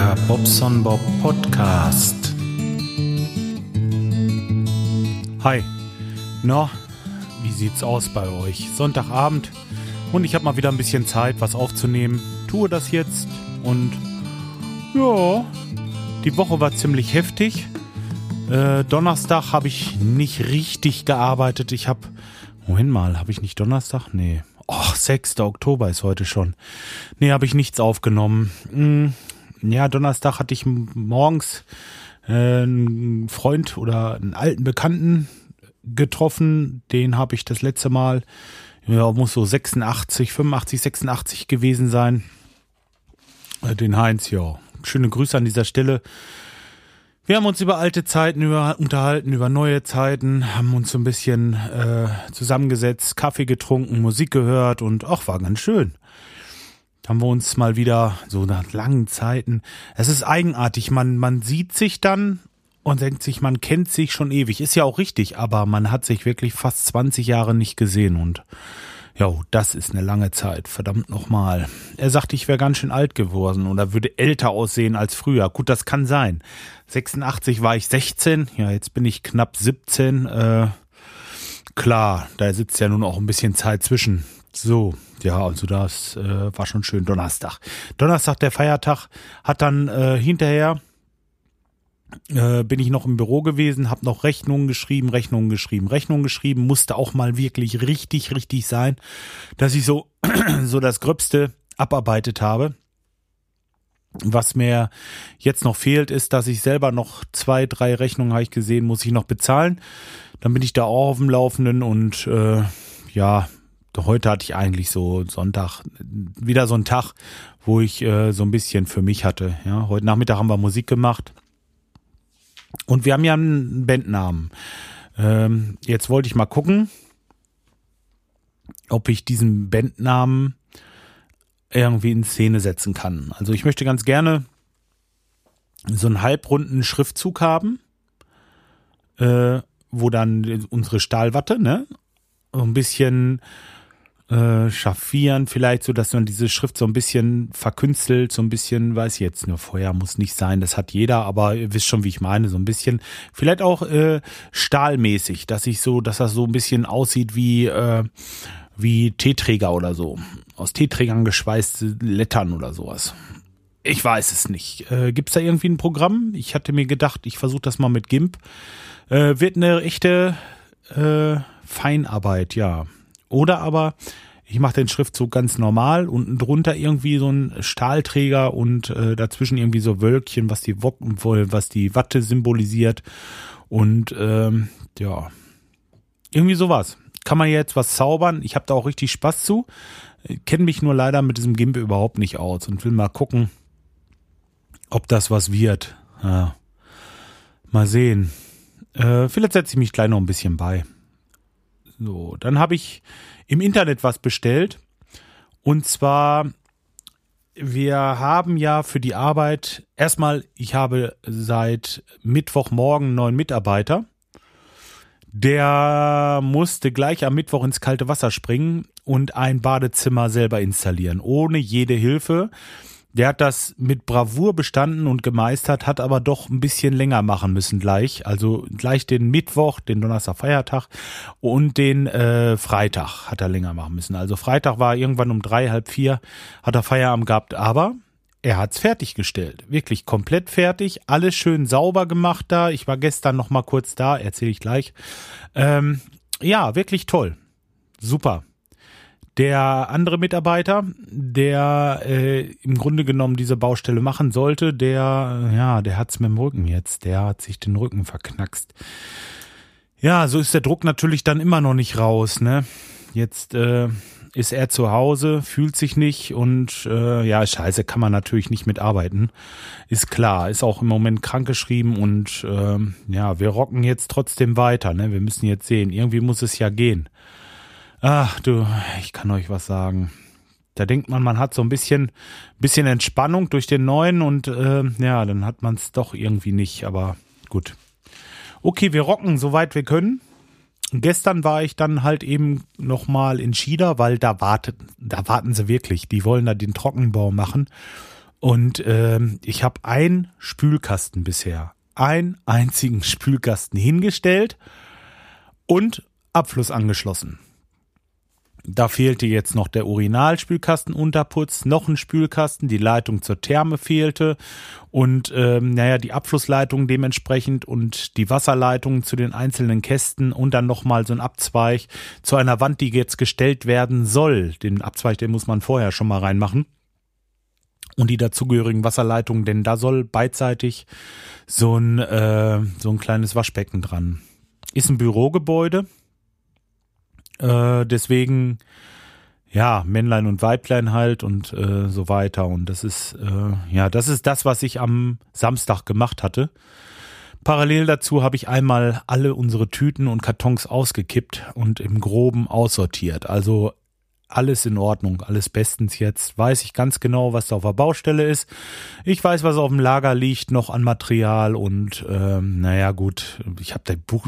Der Bobson Bob Podcast. Hi. Na, wie sieht's aus bei euch? Sonntagabend und ich habe mal wieder ein bisschen Zeit, was aufzunehmen. Tue das jetzt und ja, die Woche war ziemlich heftig. Äh, Donnerstag habe ich nicht richtig gearbeitet. Ich habe, Moment mal, habe ich nicht Donnerstag? Nee. Och, 6. Oktober ist heute schon. Nee, habe ich nichts aufgenommen. Ja, Donnerstag hatte ich morgens äh, einen Freund oder einen alten Bekannten getroffen. Den habe ich das letzte Mal, ja, muss so 86, 85, 86 gewesen sein. Äh, den Heinz, ja. Schöne Grüße an dieser Stelle. Wir haben uns über alte Zeiten über, unterhalten, über neue Zeiten, haben uns so ein bisschen äh, zusammengesetzt, Kaffee getrunken, Musik gehört und ach, war ganz schön. Haben wir uns mal wieder so nach langen Zeiten. Es ist eigenartig, man, man sieht sich dann und denkt sich, man kennt sich schon ewig. Ist ja auch richtig, aber man hat sich wirklich fast 20 Jahre nicht gesehen und ja, das ist eine lange Zeit, verdammt nochmal. Er sagte, ich wäre ganz schön alt geworden oder würde älter aussehen als früher. Gut, das kann sein. 86 war ich 16, ja, jetzt bin ich knapp 17. Äh, klar, da sitzt ja nun auch ein bisschen Zeit zwischen. So, ja, also das äh, war schon schön. Donnerstag. Donnerstag, der Feiertag, hat dann äh, hinterher äh, bin ich noch im Büro gewesen, habe noch Rechnungen geschrieben, Rechnungen geschrieben, Rechnungen geschrieben, musste auch mal wirklich richtig, richtig sein, dass ich so, so das Gröbste abarbeitet habe. Was mir jetzt noch fehlt, ist, dass ich selber noch zwei, drei Rechnungen habe ich gesehen, muss ich noch bezahlen. Dann bin ich da auch auf dem Laufenden und äh, ja, heute hatte ich eigentlich so Sonntag wieder so einen Tag, wo ich äh, so ein bisschen für mich hatte. Ja, heute Nachmittag haben wir Musik gemacht und wir haben ja einen Bandnamen. Ähm, jetzt wollte ich mal gucken, ob ich diesen Bandnamen irgendwie in Szene setzen kann. Also ich möchte ganz gerne so einen halbrunden Schriftzug haben, äh, wo dann unsere Stahlwatte, ne, ein bisschen äh, schaffieren, vielleicht so, dass man diese Schrift so ein bisschen verkünstelt, so ein bisschen, weiß ich jetzt nur, Feuer muss nicht sein, das hat jeder, aber ihr wisst schon, wie ich meine, so ein bisschen, vielleicht auch äh, stahlmäßig, dass ich so, dass das so ein bisschen aussieht wie, äh, wie Teeträger oder so. Aus Teeträgern geschweißte Lettern oder sowas. Ich weiß es nicht. Äh, Gibt es da irgendwie ein Programm? Ich hatte mir gedacht, ich versuche das mal mit GIMP. Äh, wird eine echte äh, Feinarbeit, ja. Oder aber ich mache den Schriftzug ganz normal, unten drunter irgendwie so ein Stahlträger und äh, dazwischen irgendwie so Wölkchen, was die was die Watte symbolisiert. Und ähm, ja, irgendwie sowas. Kann man jetzt was zaubern? Ich habe da auch richtig Spaß zu. Kenne mich nur leider mit diesem Gimp überhaupt nicht aus und will mal gucken, ob das was wird. Ja. Mal sehen. Äh, vielleicht setze ich mich gleich noch ein bisschen bei. So, dann habe ich im Internet was bestellt. Und zwar, wir haben ja für die Arbeit, erstmal, ich habe seit Mittwochmorgen einen neuen Mitarbeiter. Der musste gleich am Mittwoch ins kalte Wasser springen und ein Badezimmer selber installieren, ohne jede Hilfe. Der hat das mit Bravour bestanden und gemeistert, hat aber doch ein bisschen länger machen müssen gleich. Also gleich den Mittwoch, den Donnerstag Feiertag und den äh, Freitag hat er länger machen müssen. Also Freitag war irgendwann um drei, halb vier, hat er Feierabend gehabt, aber er hat's fertiggestellt. Wirklich komplett fertig, alles schön sauber gemacht da. Ich war gestern noch mal kurz da, erzähle ich gleich. Ähm, ja, wirklich toll. Super. Der andere Mitarbeiter, der äh, im Grunde genommen diese Baustelle machen sollte, der, ja, der hat's mit dem Rücken jetzt. Der hat sich den Rücken verknackst. Ja, so ist der Druck natürlich dann immer noch nicht raus, ne? Jetzt äh, ist er zu Hause, fühlt sich nicht und äh, ja, scheiße, kann man natürlich nicht mitarbeiten. Ist klar, ist auch im Moment krankgeschrieben und äh, ja, wir rocken jetzt trotzdem weiter, ne? Wir müssen jetzt sehen, irgendwie muss es ja gehen. Ach du, ich kann euch was sagen. Da denkt man, man hat so ein bisschen, bisschen Entspannung durch den neuen und äh, ja, dann hat man es doch irgendwie nicht, aber gut. Okay, wir rocken, soweit wir können. Gestern war ich dann halt eben nochmal in China, weil da wartet, da warten sie wirklich. Die wollen da den Trockenbau machen. Und ähm, ich habe einen Spülkasten bisher, einen einzigen Spülkasten hingestellt und Abfluss angeschlossen. Da fehlte jetzt noch der Urinalspülkastenunterputz, noch ein Spülkasten, die Leitung zur Therme fehlte und ähm, naja, die Abflussleitung dementsprechend und die Wasserleitung zu den einzelnen Kästen und dann nochmal so ein Abzweig zu einer Wand, die jetzt gestellt werden soll. Den Abzweig, den muss man vorher schon mal reinmachen. Und die dazugehörigen Wasserleitungen, denn da soll beidseitig so ein, äh, so ein kleines Waschbecken dran. Ist ein Bürogebäude, äh, deswegen, ja, Männlein und Weiblein halt und äh, so weiter. Und das ist, äh, ja, das ist das, was ich am Samstag gemacht hatte. Parallel dazu habe ich einmal alle unsere Tüten und Kartons ausgekippt und im Groben aussortiert. Also alles in Ordnung, alles bestens jetzt. Weiß ich ganz genau, was da auf der Baustelle ist. Ich weiß, was auf dem Lager liegt, noch an Material und ähm, naja gut, ich habe da Buch.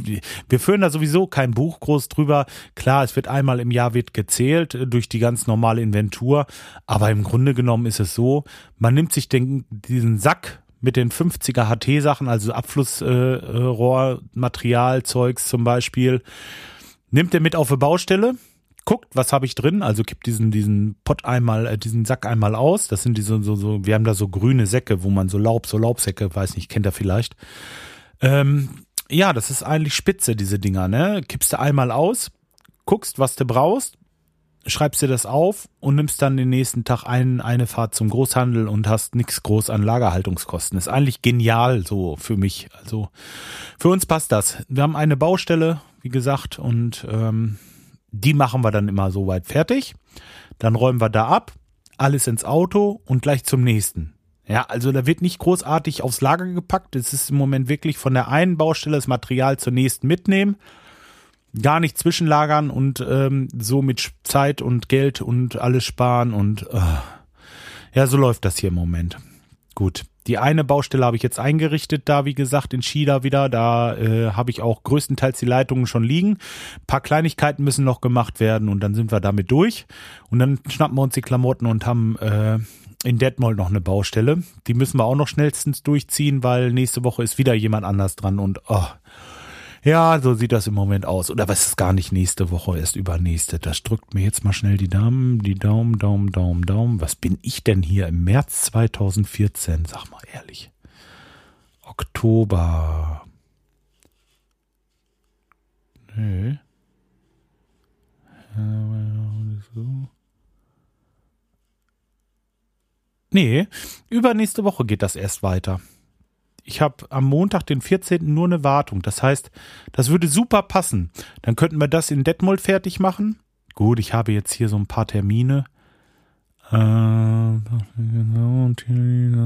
Wir führen da sowieso kein Buch groß drüber. Klar, es wird einmal im Jahr wird gezählt äh, durch die ganz normale Inventur, aber im Grunde genommen ist es so, man nimmt sich den, diesen Sack mit den 50er HT-Sachen, also Abflussrohrmaterialzeugs äh, zum Beispiel, nimmt er mit auf die Baustelle guckt, was habe ich drin, also kippt diesen diesen Pott einmal, äh, diesen Sack einmal aus. Das sind diese so so, wir haben da so grüne Säcke, wo man so Laub, so Laubsäcke, weiß nicht, kennt er vielleicht. Ähm, ja, das ist eigentlich spitze diese Dinger, ne? Kippst du einmal aus, guckst, was du brauchst, schreibst dir das auf und nimmst dann den nächsten Tag ein, eine Fahrt zum Großhandel und hast nichts groß an Lagerhaltungskosten. Ist eigentlich genial so für mich. Also für uns passt das. Wir haben eine Baustelle, wie gesagt, und ähm, die machen wir dann immer so weit fertig. Dann räumen wir da ab, alles ins Auto und gleich zum nächsten. Ja, also da wird nicht großartig aufs Lager gepackt. Es ist im Moment wirklich von der einen Baustelle das Material zur nächsten mitnehmen. Gar nicht zwischenlagern und ähm, so mit Zeit und Geld und alles sparen und äh. ja, so läuft das hier im Moment. Gut. Die eine Baustelle habe ich jetzt eingerichtet, da wie gesagt in China wieder. Da äh, habe ich auch größtenteils die Leitungen schon liegen. Ein paar Kleinigkeiten müssen noch gemacht werden und dann sind wir damit durch. Und dann schnappen wir uns die Klamotten und haben äh, in Detmold noch eine Baustelle. Die müssen wir auch noch schnellstens durchziehen, weil nächste Woche ist wieder jemand anders dran und oh, ja, so sieht das im Moment aus. Oder was ist gar nicht nächste Woche, erst übernächste. Das drückt mir jetzt mal schnell die Daumen, die Daumen, Daumen, Daumen, Daumen. Was bin ich denn hier im März 2014? Sag mal ehrlich. Oktober. Nee. Nee, übernächste Woche geht das erst weiter ich habe am Montag, den 14. nur eine Wartung. Das heißt, das würde super passen. Dann könnten wir das in Detmold fertig machen. Gut, ich habe jetzt hier so ein paar Termine. Äh,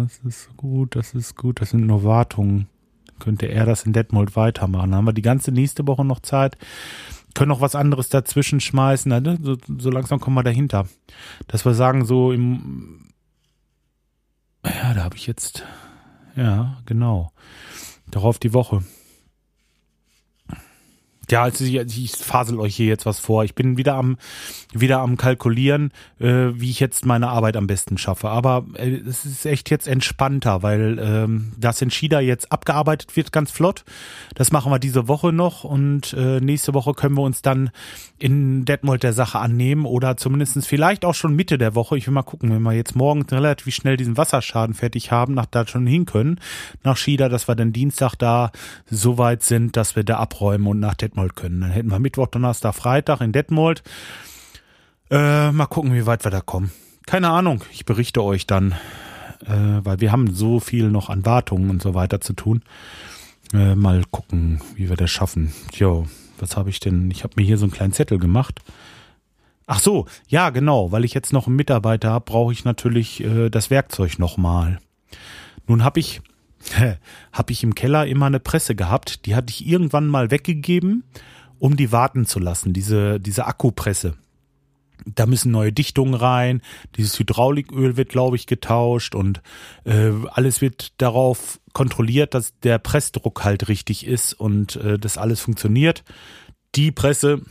das ist gut, das ist gut. Das sind nur Wartungen. Könnte er das in Detmold weitermachen. Dann haben wir die ganze nächste Woche noch Zeit. Können noch was anderes dazwischen schmeißen. Ne? So, so langsam kommen wir dahinter. Dass wir sagen, so im. Ja, da habe ich jetzt ja, genau. Darauf die Woche. Ja, also ich, ich fasel euch hier jetzt was vor. Ich bin wieder am wieder am kalkulieren, äh, wie ich jetzt meine Arbeit am besten schaffe. Aber äh, es ist echt jetzt entspannter, weil ähm, das in China jetzt abgearbeitet wird ganz flott. Das machen wir diese Woche noch und äh, nächste Woche können wir uns dann in Detmold der Sache annehmen oder zumindestens vielleicht auch schon Mitte der Woche. Ich will mal gucken, wenn wir jetzt morgen relativ schnell diesen Wasserschaden fertig haben, nach da schon hin können, nach China, dass wir dann Dienstag da so weit sind, dass wir da abräumen und nach Detmold Detmold können. Dann hätten wir Mittwoch, Donnerstag, Freitag in Detmold. Äh, mal gucken, wie weit wir da kommen. Keine Ahnung, ich berichte euch dann, äh, weil wir haben so viel noch an Wartungen und so weiter zu tun. Äh, mal gucken, wie wir das schaffen. Jo, was habe ich denn? Ich habe mir hier so einen kleinen Zettel gemacht. Ach so, ja, genau, weil ich jetzt noch einen Mitarbeiter habe, brauche ich natürlich äh, das Werkzeug nochmal. Nun habe ich habe ich im Keller immer eine Presse gehabt. Die hatte ich irgendwann mal weggegeben, um die warten zu lassen. Diese, diese Akkupresse. Da müssen neue Dichtungen rein. Dieses Hydrauliköl wird, glaube ich, getauscht und äh, alles wird darauf kontrolliert, dass der Pressdruck halt richtig ist und äh, das alles funktioniert. Die Presse,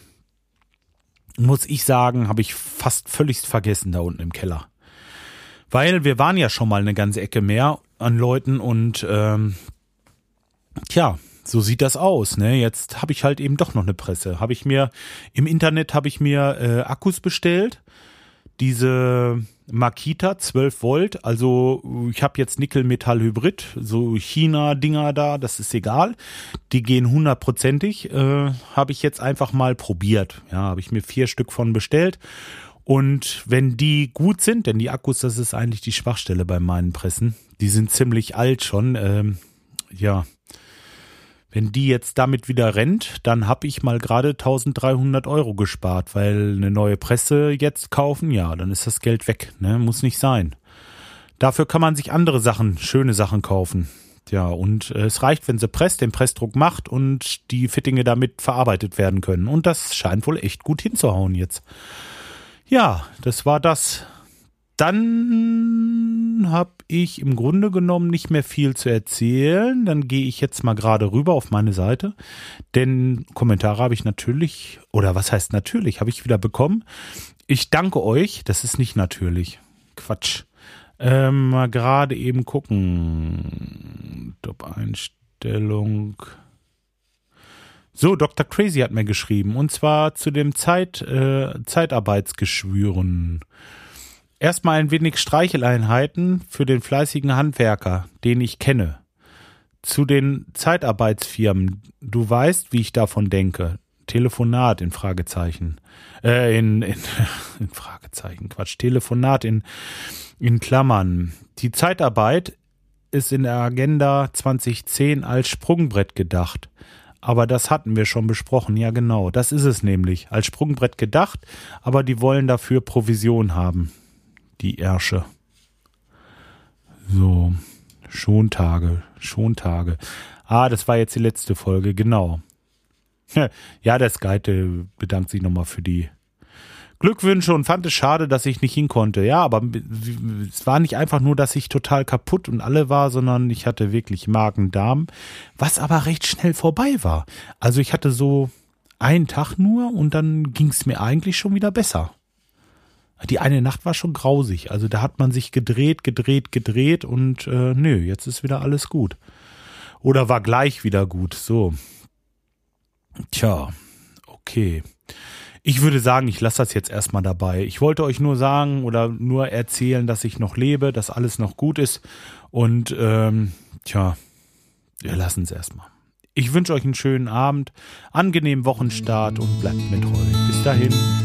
muss ich sagen, habe ich fast völlig vergessen da unten im Keller Weil wir waren ja schon mal eine ganze Ecke mehr an Leuten und ähm, tja, so sieht das aus. Ne? Jetzt habe ich halt eben doch noch eine Presse. Habe ich mir im Internet habe ich mir äh, Akkus bestellt. Diese Makita 12 Volt, also ich habe jetzt Nickel-Metall-Hybrid, so China-Dinger da, das ist egal. Die gehen hundertprozentig, äh, habe ich jetzt einfach mal probiert. Ja, habe ich mir vier Stück von bestellt. Und wenn die gut sind, denn die Akkus, das ist eigentlich die Schwachstelle bei meinen Pressen, die sind ziemlich alt schon, ähm, ja, wenn die jetzt damit wieder rennt, dann habe ich mal gerade 1300 Euro gespart, weil eine neue Presse jetzt kaufen, ja, dann ist das Geld weg, ne? muss nicht sein. Dafür kann man sich andere Sachen, schöne Sachen kaufen. Ja, und äh, es reicht, wenn sie presst, den Pressdruck macht und die Fittinge damit verarbeitet werden können. Und das scheint wohl echt gut hinzuhauen jetzt. Ja, das war das dann habe ich im Grunde genommen nicht mehr viel zu erzählen. Dann gehe ich jetzt mal gerade rüber auf meine Seite. Denn Kommentare habe ich natürlich, oder was heißt natürlich, habe ich wieder bekommen. Ich danke euch. Das ist nicht natürlich. Quatsch. Ähm, mal gerade eben gucken. Top-Einstellung. So, Dr. Crazy hat mir geschrieben. Und zwar zu dem Zeit, äh, Zeitarbeitsgeschwüren. Erstmal ein wenig Streicheleinheiten für den fleißigen Handwerker, den ich kenne. Zu den Zeitarbeitsfirmen. Du weißt, wie ich davon denke. Telefonat in Fragezeichen. Äh, in, in, in Fragezeichen, Quatsch. Telefonat in, in Klammern. Die Zeitarbeit ist in der Agenda 2010 als Sprungbrett gedacht. Aber das hatten wir schon besprochen. Ja, genau. Das ist es nämlich. Als Sprungbrett gedacht, aber die wollen dafür Provision haben die Ärsche. So, Schontage, Schontage. Ah, das war jetzt die letzte Folge, genau. Ja, der Skyte bedankt sich nochmal für die Glückwünsche und fand es schade, dass ich nicht hin konnte. Ja, aber es war nicht einfach nur, dass ich total kaputt und alle war, sondern ich hatte wirklich Magen-Darm, was aber recht schnell vorbei war. Also ich hatte so einen Tag nur und dann ging es mir eigentlich schon wieder besser. Die eine Nacht war schon grausig. Also da hat man sich gedreht, gedreht, gedreht und äh, nö, jetzt ist wieder alles gut. Oder war gleich wieder gut. So. Tja, okay. Ich würde sagen, ich lasse das jetzt erstmal dabei. Ich wollte euch nur sagen oder nur erzählen, dass ich noch lebe, dass alles noch gut ist. Und ähm, tja, wir lassen es erstmal. Ich wünsche euch einen schönen Abend, angenehmen Wochenstart und bleibt mir treu. Bis dahin.